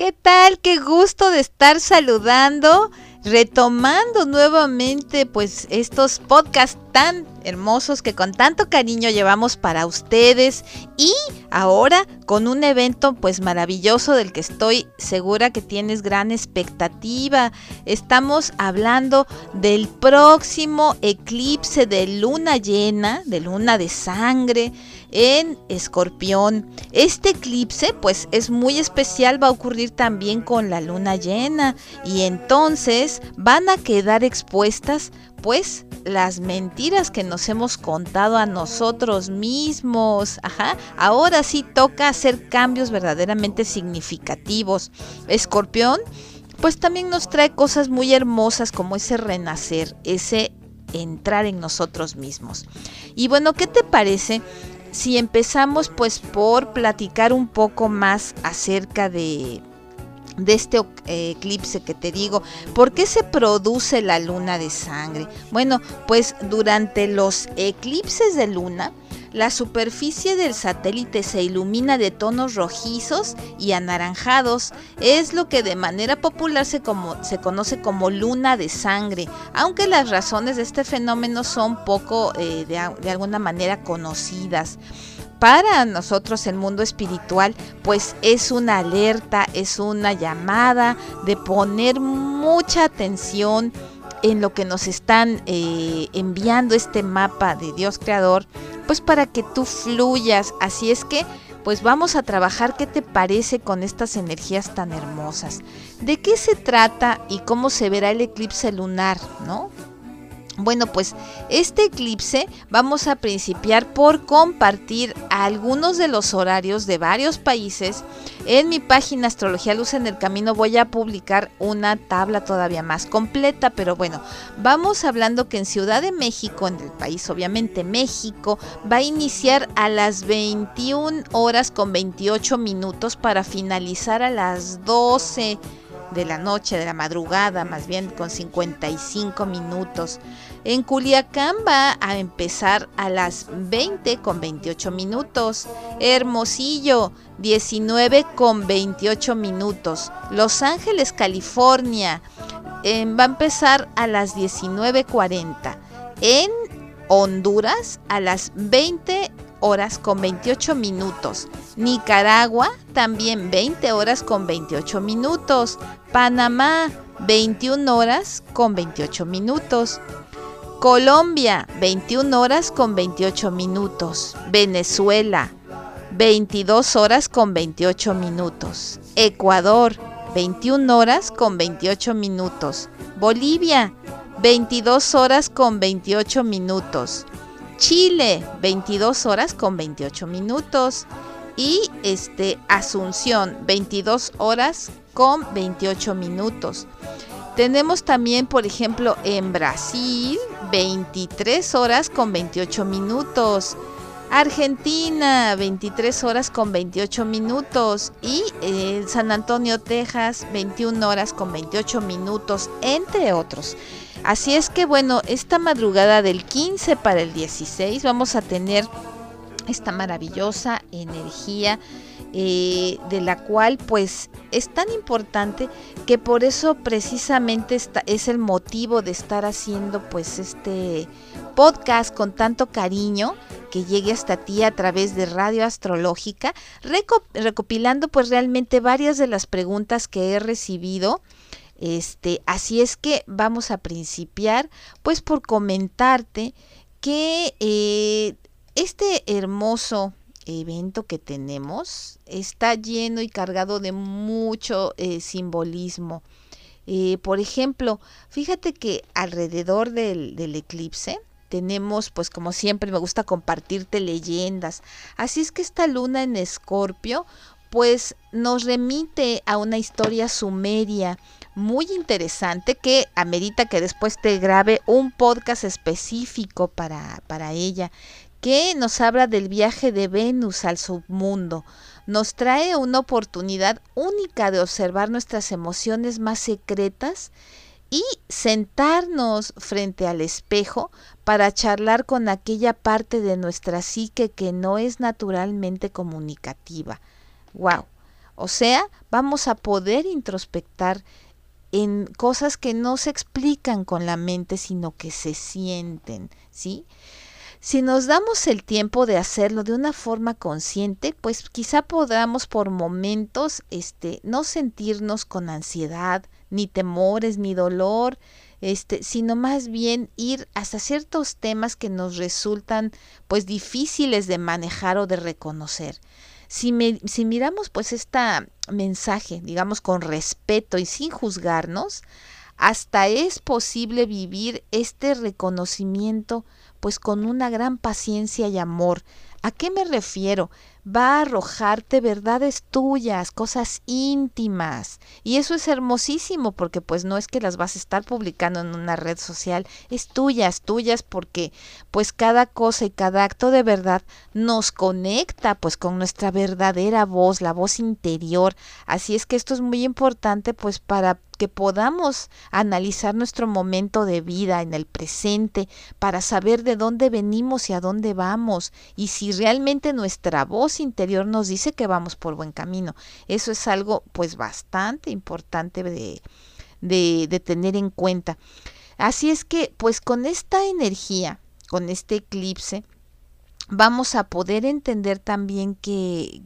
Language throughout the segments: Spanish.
¿Qué tal? Qué gusto de estar saludando, retomando nuevamente pues estos podcasts tan hermosos que con tanto cariño llevamos para ustedes y ahora con un evento pues maravilloso del que estoy segura que tienes gran expectativa. Estamos hablando del próximo eclipse de luna llena, de luna de sangre en Escorpión. Este eclipse pues es muy especial, va a ocurrir también con la luna llena y entonces van a quedar expuestas pues las mentiras que nos hemos contado a nosotros mismos. Ajá, ahora sí toca hacer cambios verdaderamente significativos. Escorpión, pues también nos trae cosas muy hermosas como ese renacer, ese entrar en nosotros mismos. Y bueno, ¿qué te parece si empezamos pues por platicar un poco más acerca de de este eh, eclipse que te digo. ¿Por qué se produce la luna de sangre? Bueno, pues durante los eclipses de luna, la superficie del satélite se ilumina de tonos rojizos y anaranjados. Es lo que de manera popular se, como, se conoce como luna de sangre, aunque las razones de este fenómeno son poco eh, de, alguna manera conocidas para nosotros el mundo espiritual, pues es una alerta, es una llamada de poner mucha atención en lo que nos están eh, enviando este mapa de Dios Creador, pues para que tú fluyas. Así es que, pues vamos a trabajar qué te parece con estas energías tan hermosas. ¿De qué se trata y cómo se verá el eclipse lunar, no? Bueno, pues este eclipse vamos a principiar por compartir algunos de los horarios de varios países. En mi página Astrología Luz en el Camino voy a publicar una tabla todavía más completa, pero bueno, vamos hablando que en Ciudad de México, en el país obviamente México, va a iniciar a las 21 horas con 28 minutos para finalizar a las 12 de la noche, de la madrugada, más bien con 55 minutos. En Culiacán va a empezar a las 20 con 28 minutos. Hermosillo, 19 con 28 minutos. Los Ángeles, California, eh, va a empezar a las 19.40. En Honduras, a las 20 horas con 28 minutos. Nicaragua también 20 horas con 28 minutos. Panamá 21 horas con 28 minutos. Colombia 21 horas con 28 minutos. Venezuela 22 horas con 28 minutos. Ecuador 21 horas con 28 minutos. Bolivia 22 horas con 28 minutos. Chile, 22 horas con 28 minutos. Y este, Asunción, 22 horas con 28 minutos. Tenemos también, por ejemplo, en Brasil, 23 horas con 28 minutos. Argentina, 23 horas con 28 minutos. Y eh, San Antonio, Texas, 21 horas con 28 minutos, entre otros. Así es que bueno, esta madrugada del 15 para el 16 vamos a tener esta maravillosa energía eh, de la cual pues es tan importante que por eso precisamente es el motivo de estar haciendo pues este podcast con tanto cariño que llegue hasta ti a través de Radio Astrológica, recopilando pues realmente varias de las preguntas que he recibido. Este, así es que vamos a principiar pues por comentarte que eh, este hermoso evento que tenemos está lleno y cargado de mucho eh, simbolismo. Eh, por ejemplo, fíjate que alrededor del, del eclipse tenemos, pues como siempre me gusta compartirte leyendas. Así es que esta luna en escorpio pues nos remite a una historia sumeria muy interesante que amerita que después te grabe un podcast específico para, para ella, que nos habla del viaje de Venus al submundo. Nos trae una oportunidad única de observar nuestras emociones más secretas y sentarnos frente al espejo para charlar con aquella parte de nuestra psique que no es naturalmente comunicativa. ¡Wow! O sea, vamos a poder introspectar en cosas que no se explican con la mente, sino que se sienten, ¿sí? Si nos damos el tiempo de hacerlo de una forma consciente, pues quizá podamos por momentos este no sentirnos con ansiedad, ni temores, ni dolor, este, sino más bien ir hasta ciertos temas que nos resultan pues difíciles de manejar o de reconocer. Si, si miramos pues este mensaje, digamos con respeto y sin juzgarnos, hasta es posible vivir este reconocimiento pues con una gran paciencia y amor. ¿A qué me refiero? Va a arrojarte verdades tuyas, cosas íntimas. Y eso es hermosísimo porque pues no es que las vas a estar publicando en una red social, es tuyas, tuyas porque pues cada cosa y cada acto de verdad nos conecta pues con nuestra verdadera voz, la voz interior. Así es que esto es muy importante pues para que podamos analizar nuestro momento de vida en el presente para saber de dónde venimos y a dónde vamos y si realmente nuestra voz interior nos dice que vamos por buen camino. Eso es algo pues bastante importante de, de, de tener en cuenta. Así es que pues con esta energía, con este eclipse, vamos a poder entender también que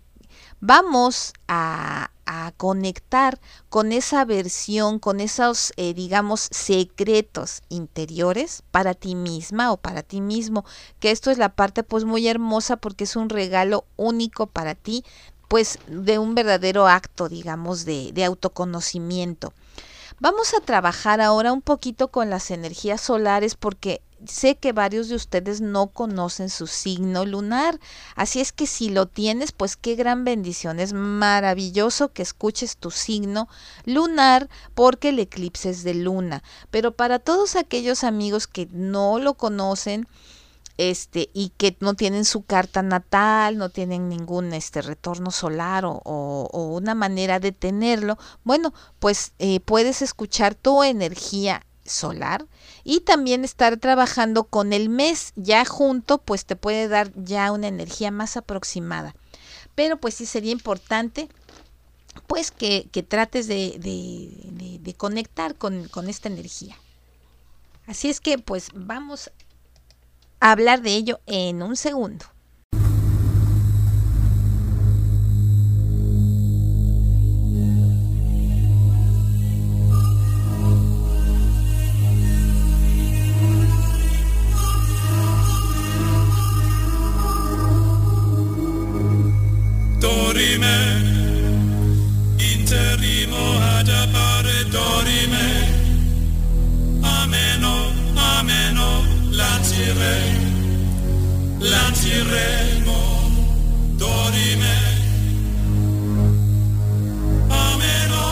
vamos a, a conectar con esa versión, con esos, eh, digamos, secretos interiores para ti misma o para ti mismo, que esto es la parte pues muy hermosa porque es un regalo único para ti, pues de un verdadero acto, digamos, de, de autoconocimiento. Vamos a trabajar ahora un poquito con las energías solares porque sé que varios de ustedes no conocen su signo lunar, así es que si lo tienes, pues qué gran bendición, es maravilloso que escuches tu signo lunar porque el eclipse es de luna, pero para todos aquellos amigos que no lo conocen, este y que no tienen su carta natal, no tienen ningún este retorno solar o, o, una manera de tenerlo, bueno, pues eh, puedes escuchar tu energía solar y también estar trabajando con el mes. Ya junto pues te puede dar ya una energía más aproximada. Pero pues sí sería importante pues que, que trates de, de, conectar con, con esta energía. Así es que pues vamos a hablar de ello en un segundo dorime, interimo ad appare dorime, ameno, ameno, lancire, lanciremo, dorime, ameno,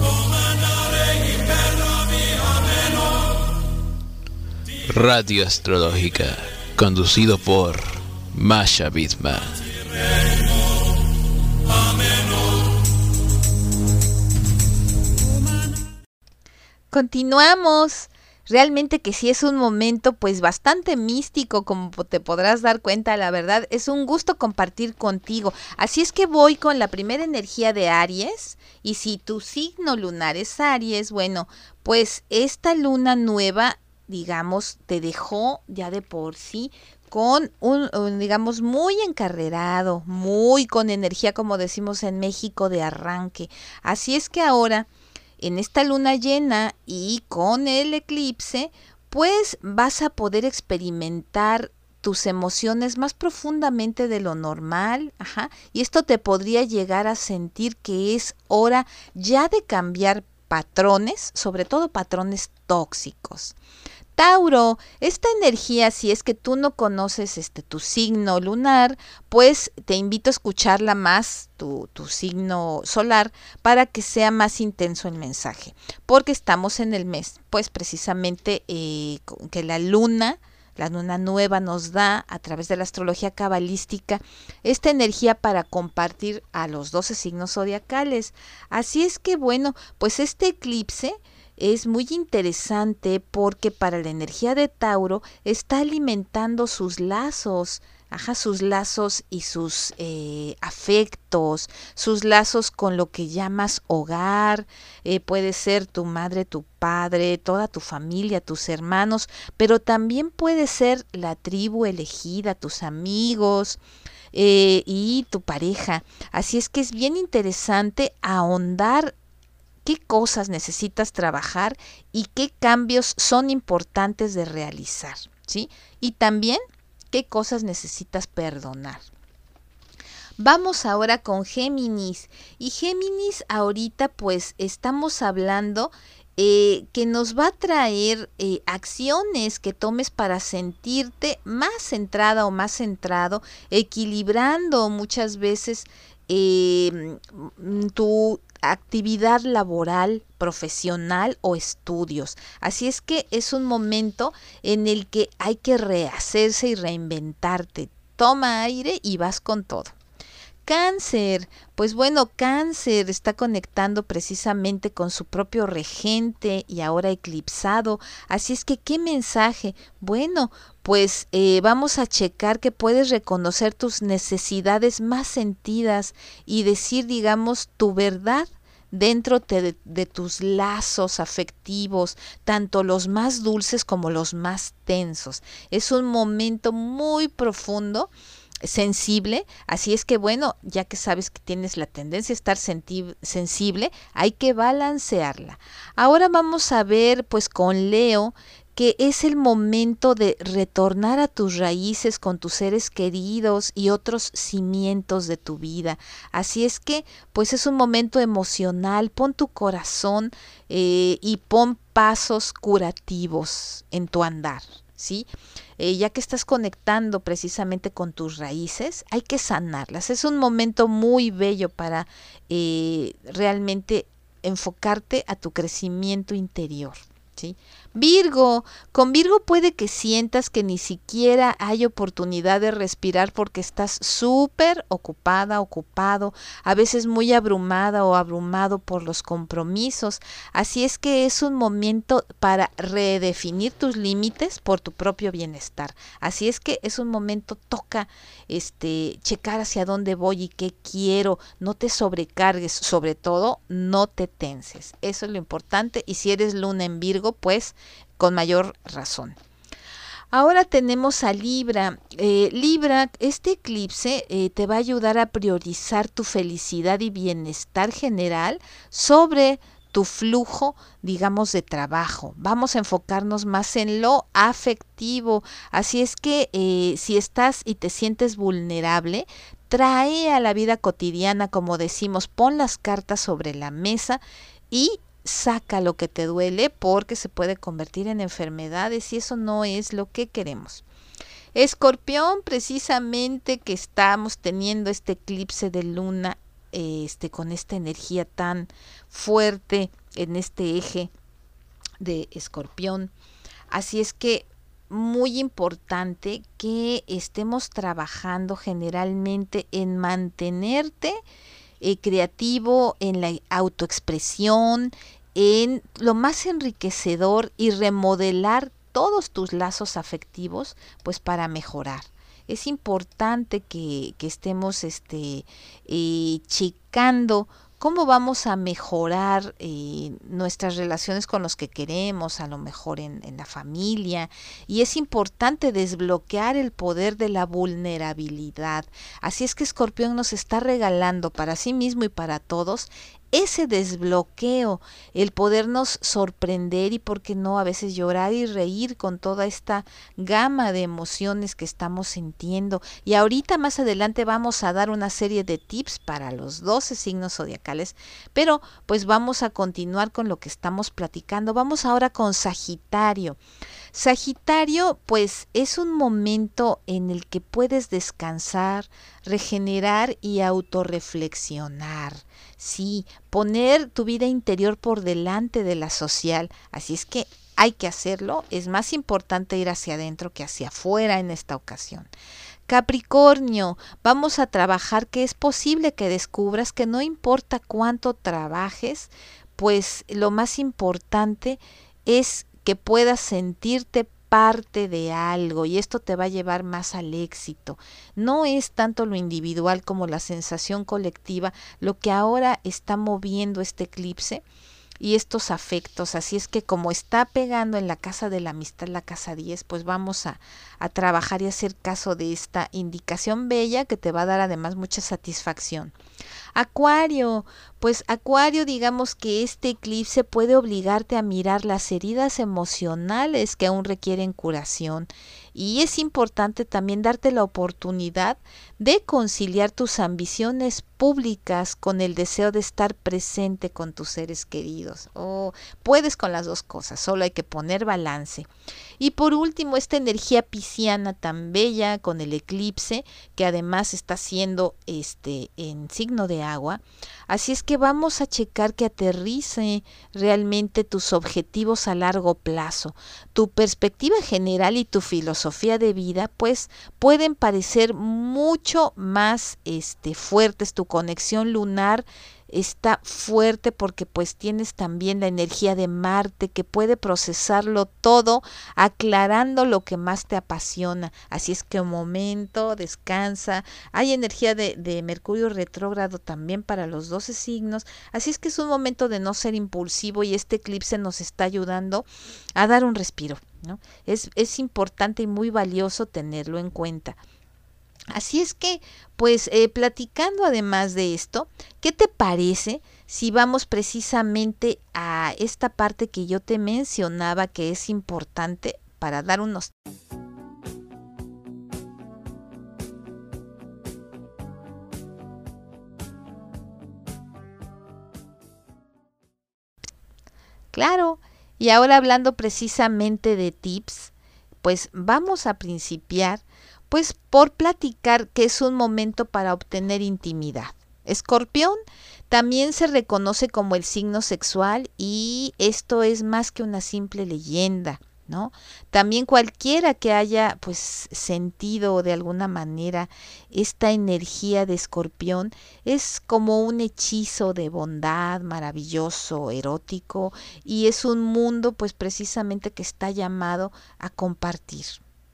comandare impernovi, ameno. Radio Astrológica, conducido por Masha Bitman. Continuamos. Realmente que sí es un momento pues bastante místico como te podrás dar cuenta, la verdad es un gusto compartir contigo. Así es que voy con la primera energía de Aries y si tu signo lunar es Aries, bueno, pues esta luna nueva digamos, te dejó ya de por sí con un, digamos, muy encarrerado, muy con energía, como decimos en México, de arranque. Así es que ahora, en esta luna llena y con el eclipse, pues vas a poder experimentar tus emociones más profundamente de lo normal, ajá, y esto te podría llegar a sentir que es hora ya de cambiar patrones, sobre todo patrones tóxicos Tauro, esta energía, si es que tú no conoces este tu signo lunar, pues te invito a escucharla más, tu, tu, signo solar, para que sea más intenso el mensaje. Porque estamos en el mes, pues precisamente eh, que la luna, la luna nueva nos da a través de la astrología cabalística esta energía para compartir a los 12 signos zodiacales. Así es que bueno, pues este eclipse es muy interesante porque para la energía de Tauro está alimentando sus lazos, ajá, sus lazos y sus eh, afectos, sus lazos con lo que llamas hogar, eh, puede ser tu madre, tu padre, toda tu familia, tus hermanos, pero también puede ser la tribu elegida, tus amigos, eh, y tu pareja. Así es que es bien interesante ahondar qué cosas necesitas trabajar y qué cambios son importantes de realizar, ¿sí? Y también qué cosas necesitas perdonar. Vamos ahora con Géminis. Y Géminis ahorita pues estamos hablando eh, que nos va a traer eh, acciones que tomes para sentirte más centrada o más centrado, equilibrando muchas veces eh, tu actividad laboral, profesional o estudios. Así es que es un momento en el que hay que rehacerse y reinventarte. Toma aire y vas con todo. Cáncer, pues bueno, cáncer está conectando precisamente con su propio regente y ahora eclipsado. Así es que, ¿qué mensaje? Bueno, pues eh, vamos a checar que puedes reconocer tus necesidades más sentidas y decir, digamos, tu verdad dentro de, de, tus lazos afectivos, tanto los más dulces como los más tensos. Es un momento muy profundo sensible, así es que bueno, ya que sabes que tienes la tendencia a estar sensible, hay que balancearla. Ahora vamos a ver pues con Leo que es el momento de retornar a tus raíces con tus seres queridos y otros cimientos de tu vida. Así es que, pues es un momento emocional, pon tu corazón eh, y pon pasos curativos en tu andar, ¿sí? Eh, ya que estás conectando precisamente con tus raíces, hay que sanarlas. Es un momento muy bello para eh, realmente enfocarte a tu crecimiento interior. ¿sí? Virgo, con Virgo puede que sientas que ni siquiera hay oportunidad de respirar porque estás súper ocupada, ocupado, a veces muy abrumada o abrumado por los compromisos. Así es que es un momento para redefinir tus límites por tu propio bienestar. Así es que es un momento, toca este, checar hacia dónde voy y qué quiero. No te sobrecargues, sobre todo no te tenses. Eso es lo importante. Y si eres luna en Virgo, pues con mayor razón. Ahora tenemos a Libra. Eh, Libra, este eclipse eh, te va a ayudar a priorizar tu felicidad y bienestar general sobre tu flujo, digamos, de trabajo. Vamos a enfocarnos más en lo afectivo. Así es que eh, si estás y te sientes vulnerable, trae a la vida cotidiana, como decimos, pon las cartas sobre la mesa y saca lo que te duele porque se puede convertir en enfermedades y eso no es lo que queremos. Escorpión, precisamente que estamos teniendo este eclipse de luna, este, con esta energía tan fuerte en este eje de escorpión. Así es que muy importante que estemos trabajando generalmente en mantenerte eh, creativo, en la autoexpresión, en lo más enriquecedor y remodelar todos tus lazos afectivos, pues para mejorar. Es importante que, estemos este, eh, checando cómo vamos a mejorar eh, nuestras relaciones con los que queremos, a lo mejor en, la familia. Y es importante desbloquear el poder de la vulnerabilidad. Así es que Escorpión nos está regalando para sí mismo y para todos ese desbloqueo, el podernos sorprender y, por qué no, a veces llorar y reír con toda esta gama de emociones que estamos sintiendo. Y ahorita más adelante vamos a dar una serie de tips para los 12 signos zodiacales, pero pues vamos a continuar con lo que estamos platicando. Vamos ahora con Sagitario. Sagitario, pues es un momento en el que puedes descansar, regenerar y autorreflexionar. Sí, poner tu vida interior por delante de la social. Así es que hay que hacerlo. Es más importante ir hacia adentro que hacia afuera en esta ocasión. Capricornio, vamos a trabajar que es posible que descubras que no importa cuánto trabajes, pues lo más importante es que puedas sentirte parte de algo y esto te va a llevar más al éxito. No es tanto lo individual como la sensación colectiva lo que ahora está moviendo este eclipse y estos afectos. Así es que como está pegando en la casa de la amistad, la casa 10, pues vamos a, a trabajar y hacer caso de esta indicación bella que te va a dar además mucha satisfacción. Acuario, pues Acuario, digamos que este eclipse puede obligarte a mirar las heridas emocionales que aún requieren curación y es importante también darte la oportunidad de conciliar tus ambiciones públicas con el deseo de estar presente con tus seres queridos. O puedes con las dos cosas, solo hay que poner balance. Y por último, esta energía pisciana tan bella con el eclipse, que además está siendo este en signo de agua. Así es que vamos a checar que aterrice realmente tus objetivos a largo plazo. Tu perspectiva general y tu filosofía de vida, pues pueden parecer mucho más este fuertes tu conexión lunar está fuerte porque pues tienes también la energía de Marte que puede procesarlo todo aclarando lo que más te apasiona. Así es que un momento, descansa. Hay energía de, de Mercurio retrógrado también para los 12 signos. Así es que es un momento de no ser impulsivo y este eclipse nos está ayudando a dar un respiro. Es, es importante y muy valioso tenerlo en cuenta. Así es que, pues eh, platicando además de esto, ¿qué te parece si vamos precisamente a esta parte que yo te mencionaba que es importante para dar unos... Claro, y ahora hablando precisamente de tips, pues vamos a principiar pues por platicar que es un momento para obtener intimidad. Escorpión también se reconoce como el signo sexual y esto es más que una simple leyenda, ¿no? También cualquiera que haya pues sentido de alguna manera esta energía de escorpión es como un hechizo de bondad maravilloso, erótico y es un mundo pues precisamente que está llamado a compartir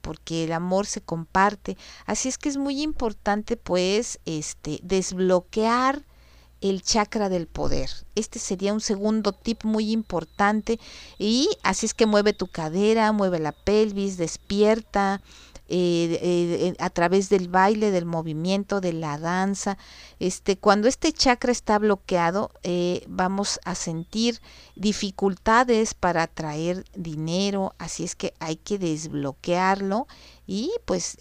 porque el amor se comparte. Así es que es muy importante pues este desbloquear el chakra del poder. Este sería un segundo tip muy importante y así es que mueve tu cadera, mueve la pelvis, despierta, eh, eh, a través del baile, del movimiento, de la danza. Este, cuando este chakra está bloqueado, eh, vamos a sentir dificultades para atraer dinero, así es que hay que desbloquearlo y pues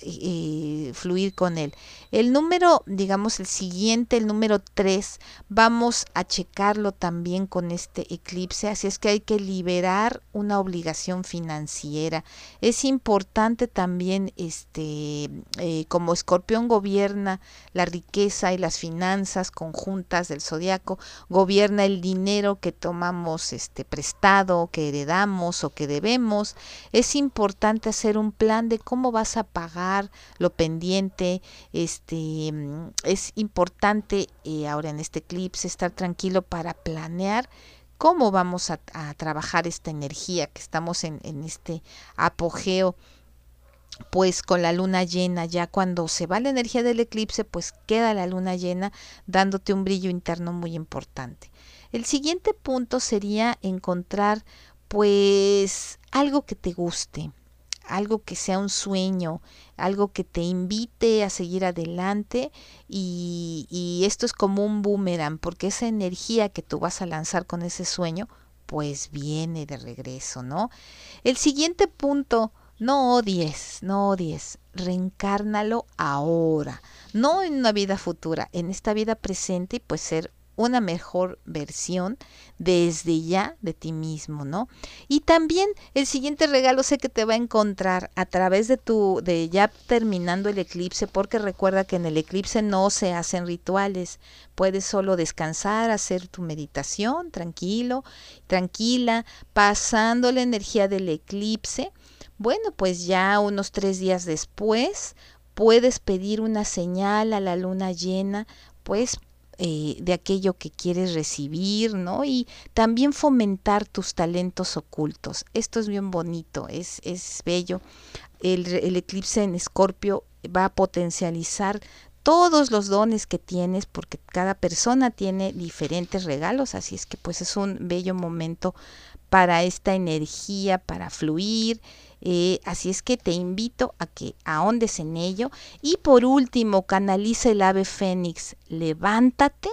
fluir con él. El número, digamos el siguiente, el número 3, vamos a checarlo también con este eclipse, así es que hay que liberar una obligación financiera. Es importante también, este, eh, como escorpión gobierna la riqueza y las finanzas conjuntas del zodiaco, gobierna el dinero que tomamos este, prestado, que heredamos o que debemos, es importante hacer un plan de cómo vas a pagar lo pendiente. Este mm, es importante eh, ahora en este eclipse estar tranquilo para planear cómo vamos a, trabajar esta energía que estamos en, en este apogeo pues con la luna llena, ya cuando se va la energía del eclipse, pues queda la luna llena dándote un brillo interno muy importante. El siguiente punto sería encontrar pues algo que te guste, algo que sea un sueño, algo que te invite a seguir adelante y, esto es como un boomerang, porque esa energía que tú vas a lanzar con ese sueño, pues viene de regreso, ¿no? El siguiente punto, no odies, no odies, reencárnalo ahora, no en una vida futura, en esta vida presente y pues ser una mejor versión desde ya de ti mismo, ¿no? Y también el siguiente regalo sé que te va a encontrar a través de tu de ya terminando el eclipse, porque recuerda que en el eclipse no se hacen rituales, puedes solo descansar, hacer tu meditación tranquilo, tranquila, pasando la energía del eclipse. Bueno, pues ya unos tres días después puedes pedir una señal a la luna llena, pues eh, de aquello que quieres recibir, ¿no? Y también fomentar tus talentos ocultos. Esto es bien bonito, es, es bello. El, el eclipse en Escorpio va a potencializar todos los dones que tienes porque cada persona tiene diferentes regalos, así es que pues es un bello momento para esta energía, para fluir eh, así es que te invito a que ahondes en ello. Y por último, canaliza el ave fénix, levántate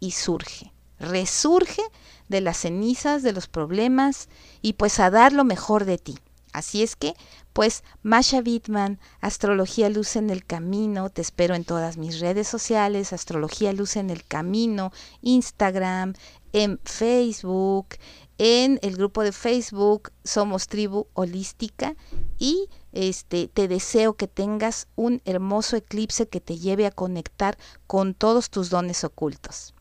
y surge, resurge de las cenizas, de los problemas y pues a dar lo mejor de ti. Así es que, pues, Masha Bitman, Astrología Luz en el Camino, te espero en todas mis redes sociales, Astrología Luz en el Camino, Instagram, en Facebook, en el grupo de Facebook Somos Tribu Holística y este te deseo que tengas un hermoso eclipse que te lleve a conectar con todos tus dones ocultos.